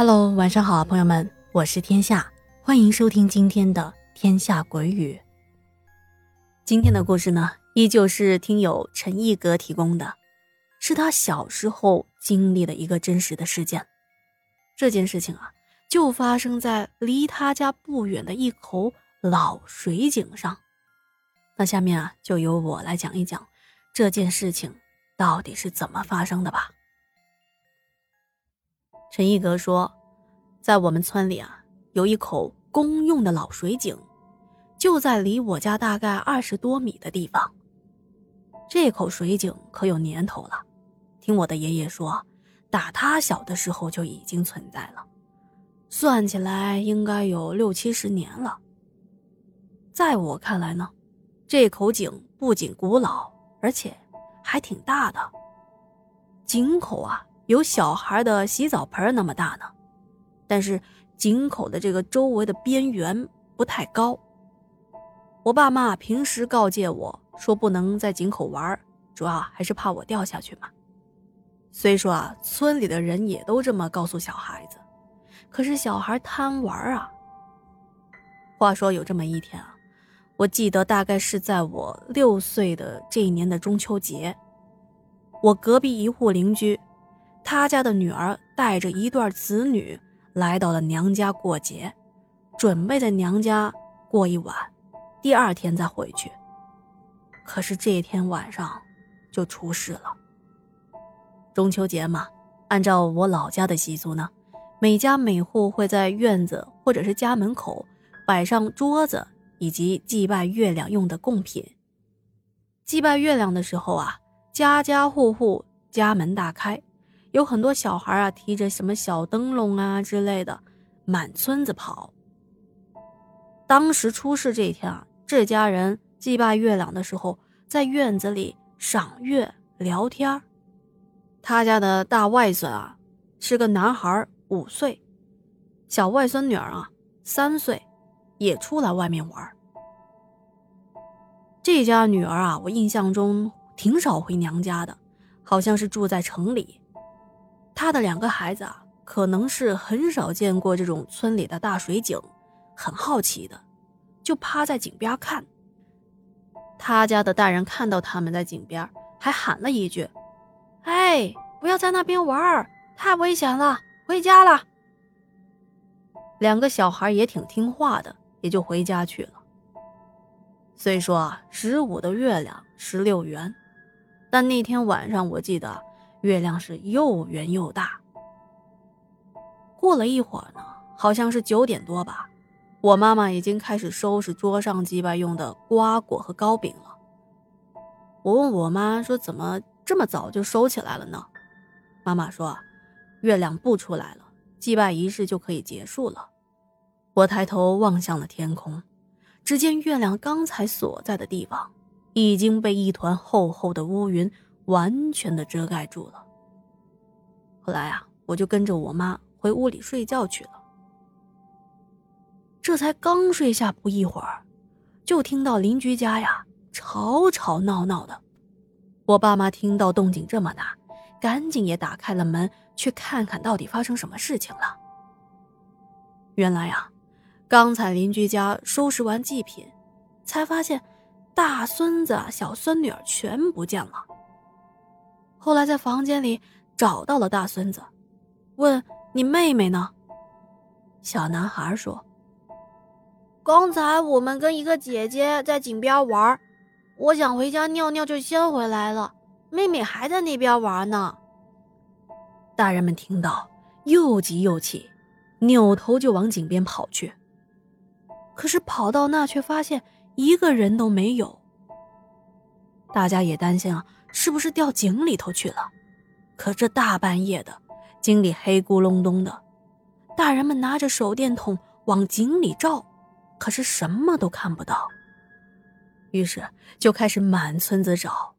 Hello，晚上好，朋友们，我是天下，欢迎收听今天的《天下鬼语》。今天的故事呢，依旧是听友陈一格提供的，是他小时候经历的一个真实的事件。这件事情啊，就发生在离他家不远的一口老水井上。那下面啊，就由我来讲一讲这件事情到底是怎么发生的吧。陈一格说，在我们村里啊，有一口公用的老水井，就在离我家大概二十多米的地方。这口水井可有年头了，听我的爷爷说，打他小的时候就已经存在了，算起来应该有六七十年了。在我看来呢，这口井不仅古老，而且还挺大的。井口啊。有小孩的洗澡盆那么大呢，但是井口的这个周围的边缘不太高。我爸妈平时告诫我说不能在井口玩，主要还是怕我掉下去嘛。虽说啊，村里的人也都这么告诉小孩子，可是小孩贪玩啊。话说有这么一天啊，我记得大概是在我六岁的这一年的中秋节，我隔壁一户邻居。他家的女儿带着一对子女来到了娘家过节，准备在娘家过一晚，第二天再回去。可是这天晚上就出事了。中秋节嘛，按照我老家的习俗呢，每家每户会在院子或者是家门口摆上桌子以及祭拜月亮用的贡品。祭拜月亮的时候啊，家家户户家门大开。有很多小孩啊，提着什么小灯笼啊之类的，满村子跑。当时出事这一天啊，这家人祭拜月亮的时候，在院子里赏月聊天他家的大外孙啊，是个男孩，五岁；小外孙女儿啊，三岁，也出来外面玩。这家女儿啊，我印象中挺少回娘家的，好像是住在城里。他的两个孩子啊，可能是很少见过这种村里的大水井，很好奇的，就趴在井边看。他家的大人看到他们在井边，还喊了一句：“哎，不要在那边玩，太危险了，回家了。”两个小孩也挺听话的，也就回家去了。虽说啊，十五的月亮十六圆，但那天晚上我记得。月亮是又圆又大。过了一会儿呢，好像是九点多吧，我妈妈已经开始收拾桌上祭拜用的瓜果和糕饼了。我问我妈说：“怎么这么早就收起来了呢？”妈妈说：“月亮不出来了，祭拜仪式就可以结束了。”我抬头望向了天空，只见月亮刚才所在的地方已经被一团厚厚的乌云。完全的遮盖住了。后来啊，我就跟着我妈回屋里睡觉去了。这才刚睡下不一会儿，就听到邻居家呀吵吵闹闹的。我爸妈听到动静这么大，赶紧也打开了门去看看到底发生什么事情了。原来呀，刚才邻居家收拾完祭品，才发现大孙子、小孙女全不见了。后来在房间里找到了大孙子，问：“你妹妹呢？”小男孩说：“刚才我们跟一个姐姐在井边玩，我想回家尿尿，就先回来了。妹妹还在那边玩呢。”大人们听到，又急又气，扭头就往井边跑去。可是跑到那，却发现一个人都没有。大家也担心啊。是不是掉井里头去了？可这大半夜的，井里黑咕隆咚的，大人们拿着手电筒往井里照，可是什么都看不到。于是就开始满村子找，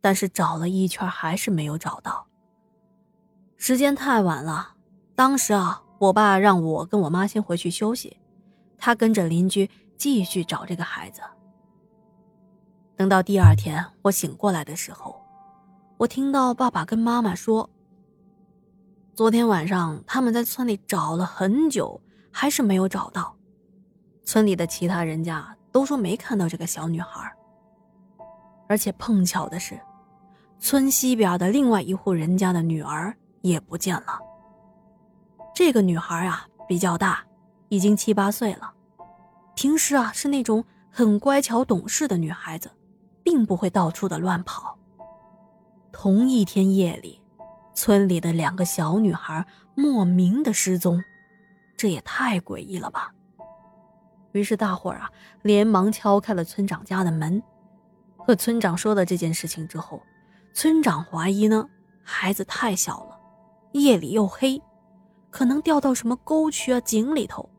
但是找了一圈还是没有找到。时间太晚了，当时啊，我爸让我跟我妈先回去休息，他跟着邻居继续找这个孩子。等到第二天我醒过来的时候，我听到爸爸跟妈妈说：“昨天晚上他们在村里找了很久，还是没有找到。村里的其他人家都说没看到这个小女孩，而且碰巧的是，村西边的另外一户人家的女儿也不见了。这个女孩啊比较大，已经七八岁了，平时啊是那种很乖巧懂事的女孩子，并不会到处的乱跑。同一天夜里。村里的两个小女孩莫名的失踪，这也太诡异了吧！于是大伙儿啊连忙敲开了村长家的门，和村长说了这件事情之后，村长怀疑呢孩子太小了，夜里又黑，可能掉到什么沟渠啊井里头，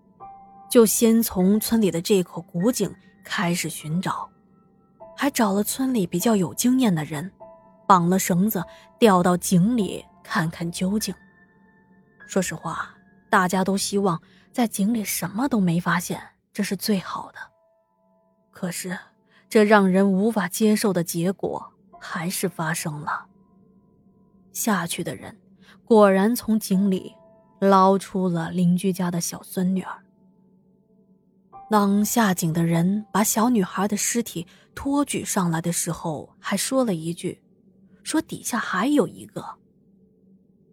就先从村里的这口古井开始寻找，还找了村里比较有经验的人。绑了绳子，掉到井里看看究竟。说实话，大家都希望在井里什么都没发现，这是最好的。可是，这让人无法接受的结果还是发生了。下去的人果然从井里捞出了邻居家的小孙女儿。当下井的人把小女孩的尸体托举上来的时候，还说了一句。说底下还有一个。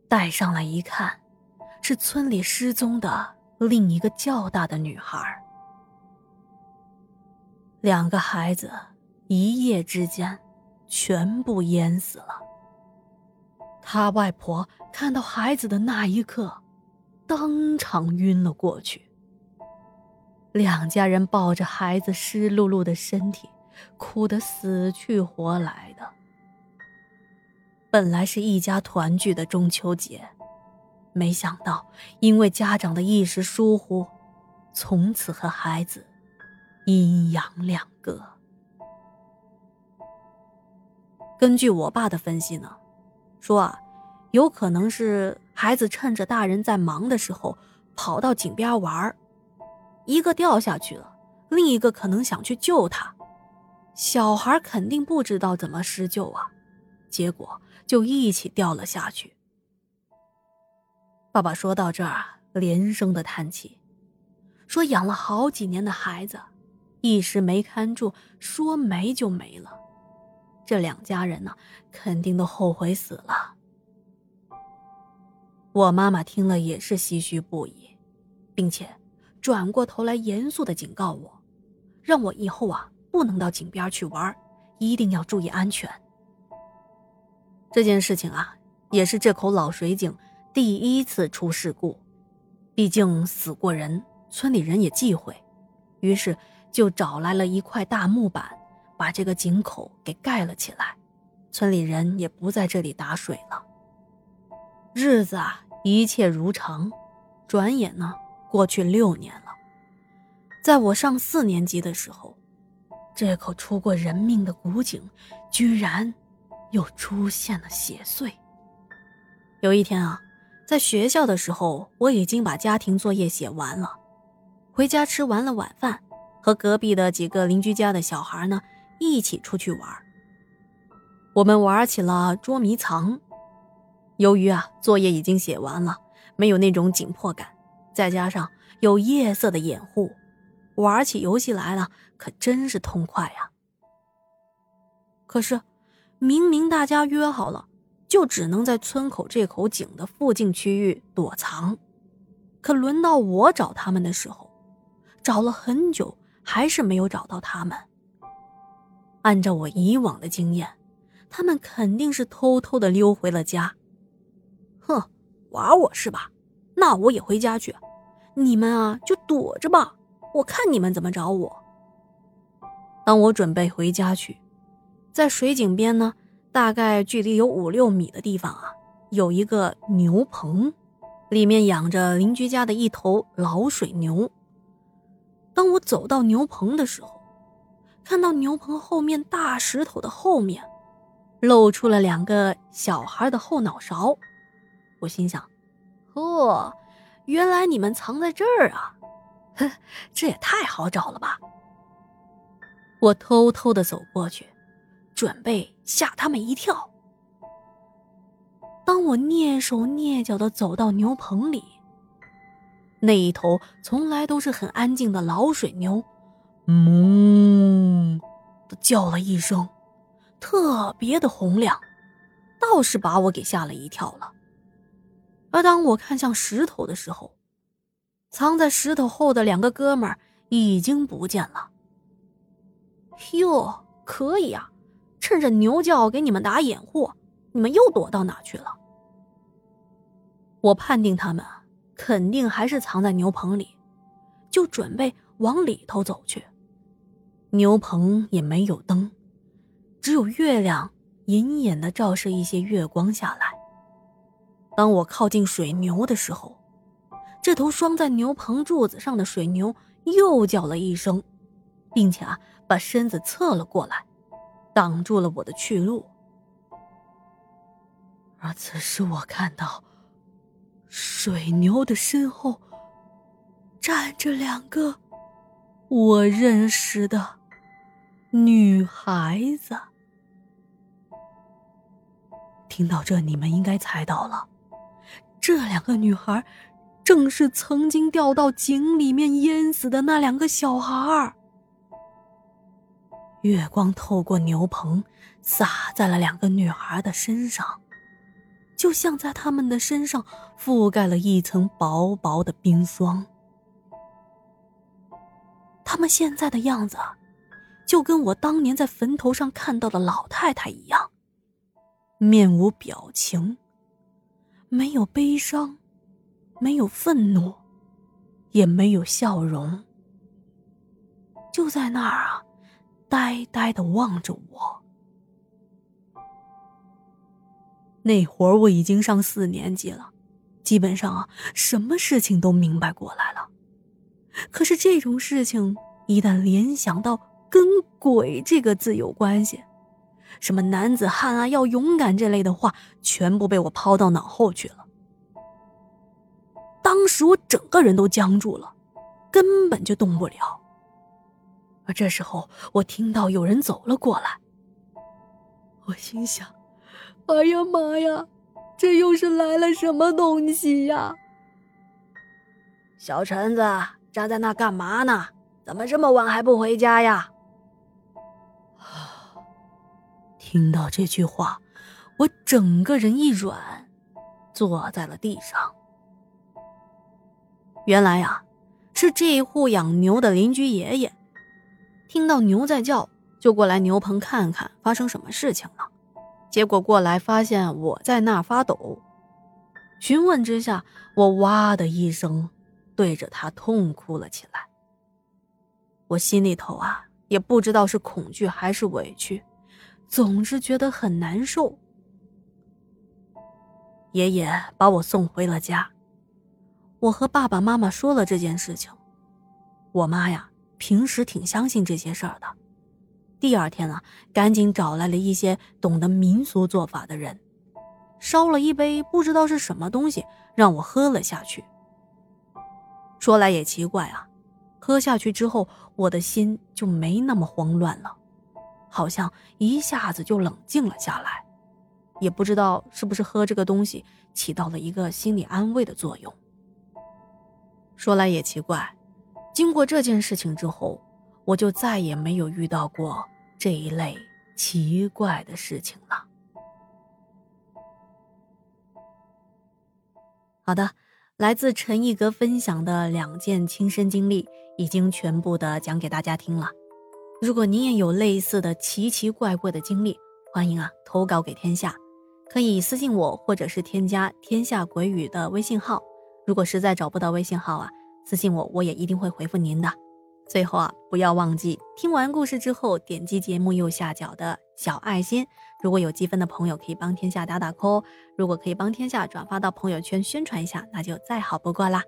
带上来一看，是村里失踪的另一个较大的女孩。两个孩子一夜之间全部淹死了。他外婆看到孩子的那一刻，当场晕了过去。两家人抱着孩子湿漉漉的身体，哭得死去活来的。本来是一家团聚的中秋节，没想到因为家长的一时疏忽，从此和孩子阴阳两隔。根据我爸的分析呢，说啊，有可能是孩子趁着大人在忙的时候跑到井边玩一个掉下去了，另一个可能想去救他，小孩肯定不知道怎么施救啊，结果。就一起掉了下去。爸爸说到这儿，连声的叹气，说养了好几年的孩子，一时没看住，说没就没了。这两家人呢，肯定都后悔死了。我妈妈听了也是唏嘘不已，并且转过头来严肃的警告我，让我以后啊不能到井边去玩，一定要注意安全。这件事情啊，也是这口老水井第一次出事故，毕竟死过人，村里人也忌讳，于是就找来了一块大木板，把这个井口给盖了起来，村里人也不在这里打水了。日子啊，一切如常，转眼呢，过去六年了。在我上四年级的时候，这口出过人命的古井，居然。又出现了血碎。有一天啊，在学校的时候，我已经把家庭作业写完了，回家吃完了晚饭，和隔壁的几个邻居家的小孩呢一起出去玩。我们玩起了捉迷藏。由于啊作业已经写完了，没有那种紧迫感，再加上有夜色的掩护，玩起游戏来了可真是痛快呀。可是。明明大家约好了，就只能在村口这口井的附近区域躲藏，可轮到我找他们的时候，找了很久还是没有找到他们。按照我以往的经验，他们肯定是偷偷的溜回了家。哼，玩我是吧？那我也回家去，你们啊就躲着吧，我看你们怎么找我。当我准备回家去。在水井边呢，大概距离有五六米的地方啊，有一个牛棚，里面养着邻居家的一头老水牛。当我走到牛棚的时候，看到牛棚后面大石头的后面，露出了两个小孩的后脑勺。我心想：“哦，原来你们藏在这儿啊！哼，这也太好找了吧！”我偷偷的走过去。准备吓他们一跳。当我蹑手蹑脚的走到牛棚里，那一头从来都是很安静的老水牛，哞的叫了一声，特别的洪亮，倒是把我给吓了一跳了。而当我看向石头的时候，藏在石头后的两个哥们儿已经不见了。哟，可以啊，趁着牛叫给你们打掩护，你们又躲到哪去了？我判定他们肯定还是藏在牛棚里，就准备往里头走去。牛棚也没有灯，只有月亮隐隐的照射一些月光下来。当我靠近水牛的时候，这头拴在牛棚柱子上的水牛又叫了一声，并且啊，把身子侧了过来，挡住了我的去路。而此时，我看到水牛的身后站着两个我认识的女孩子。听到这，你们应该猜到了。这两个女孩，正是曾经掉到井里面淹死的那两个小孩。月光透过牛棚，洒在了两个女孩的身上，就像在她们的身上覆盖了一层薄薄的冰霜。她们现在的样子，就跟我当年在坟头上看到的老太太一样，面无表情。没有悲伤，没有愤怒，也没有笑容，就在那儿啊，呆呆的望着我。那会儿我已经上四年级了，基本上啊，什么事情都明白过来了。可是这种事情一旦联想到跟“鬼”这个字有关系，什么男子汉啊，要勇敢这类的话，全部被我抛到脑后去了。当时我整个人都僵住了，根本就动不了。而这时候，我听到有人走了过来，我心想：“哎呀妈呀，这又是来了什么东西呀？”小陈子站在那干嘛呢？怎么这么晚还不回家呀？听到这句话，我整个人一软，坐在了地上。原来呀，是这一户养牛的邻居爷爷，听到牛在叫，就过来牛棚看看发生什么事情了。结果过来发现我在那发抖，询问之下，我哇的一声，对着他痛哭了起来。我心里头啊，也不知道是恐惧还是委屈。总是觉得很难受。爷爷把我送回了家，我和爸爸妈妈说了这件事情。我妈呀，平时挺相信这些事儿的。第二天啊，赶紧找来了一些懂得民俗做法的人，烧了一杯不知道是什么东西，让我喝了下去。说来也奇怪啊，喝下去之后，我的心就没那么慌乱了。好像一下子就冷静了下来，也不知道是不是喝这个东西起到了一个心理安慰的作用。说来也奇怪，经过这件事情之后，我就再也没有遇到过这一类奇怪的事情了。好的，来自陈一格分享的两件亲身经历，已经全部的讲给大家听了。如果您也有类似的奇奇怪怪的经历，欢迎啊投稿给天下，可以私信我或者是添加天下鬼语的微信号。如果实在找不到微信号啊，私信我，我也一定会回复您的。最后啊，不要忘记听完故事之后点击节目右下角的小爱心。如果有积分的朋友可以帮天下打打 call，如果可以帮天下转发到朋友圈宣传一下，那就再好不过啦。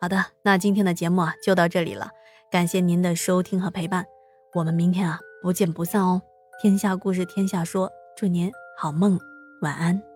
好的，那今天的节目啊就到这里了，感谢您的收听和陪伴。我们明天啊，不见不散哦！天下故事，天下说，祝您好梦，晚安。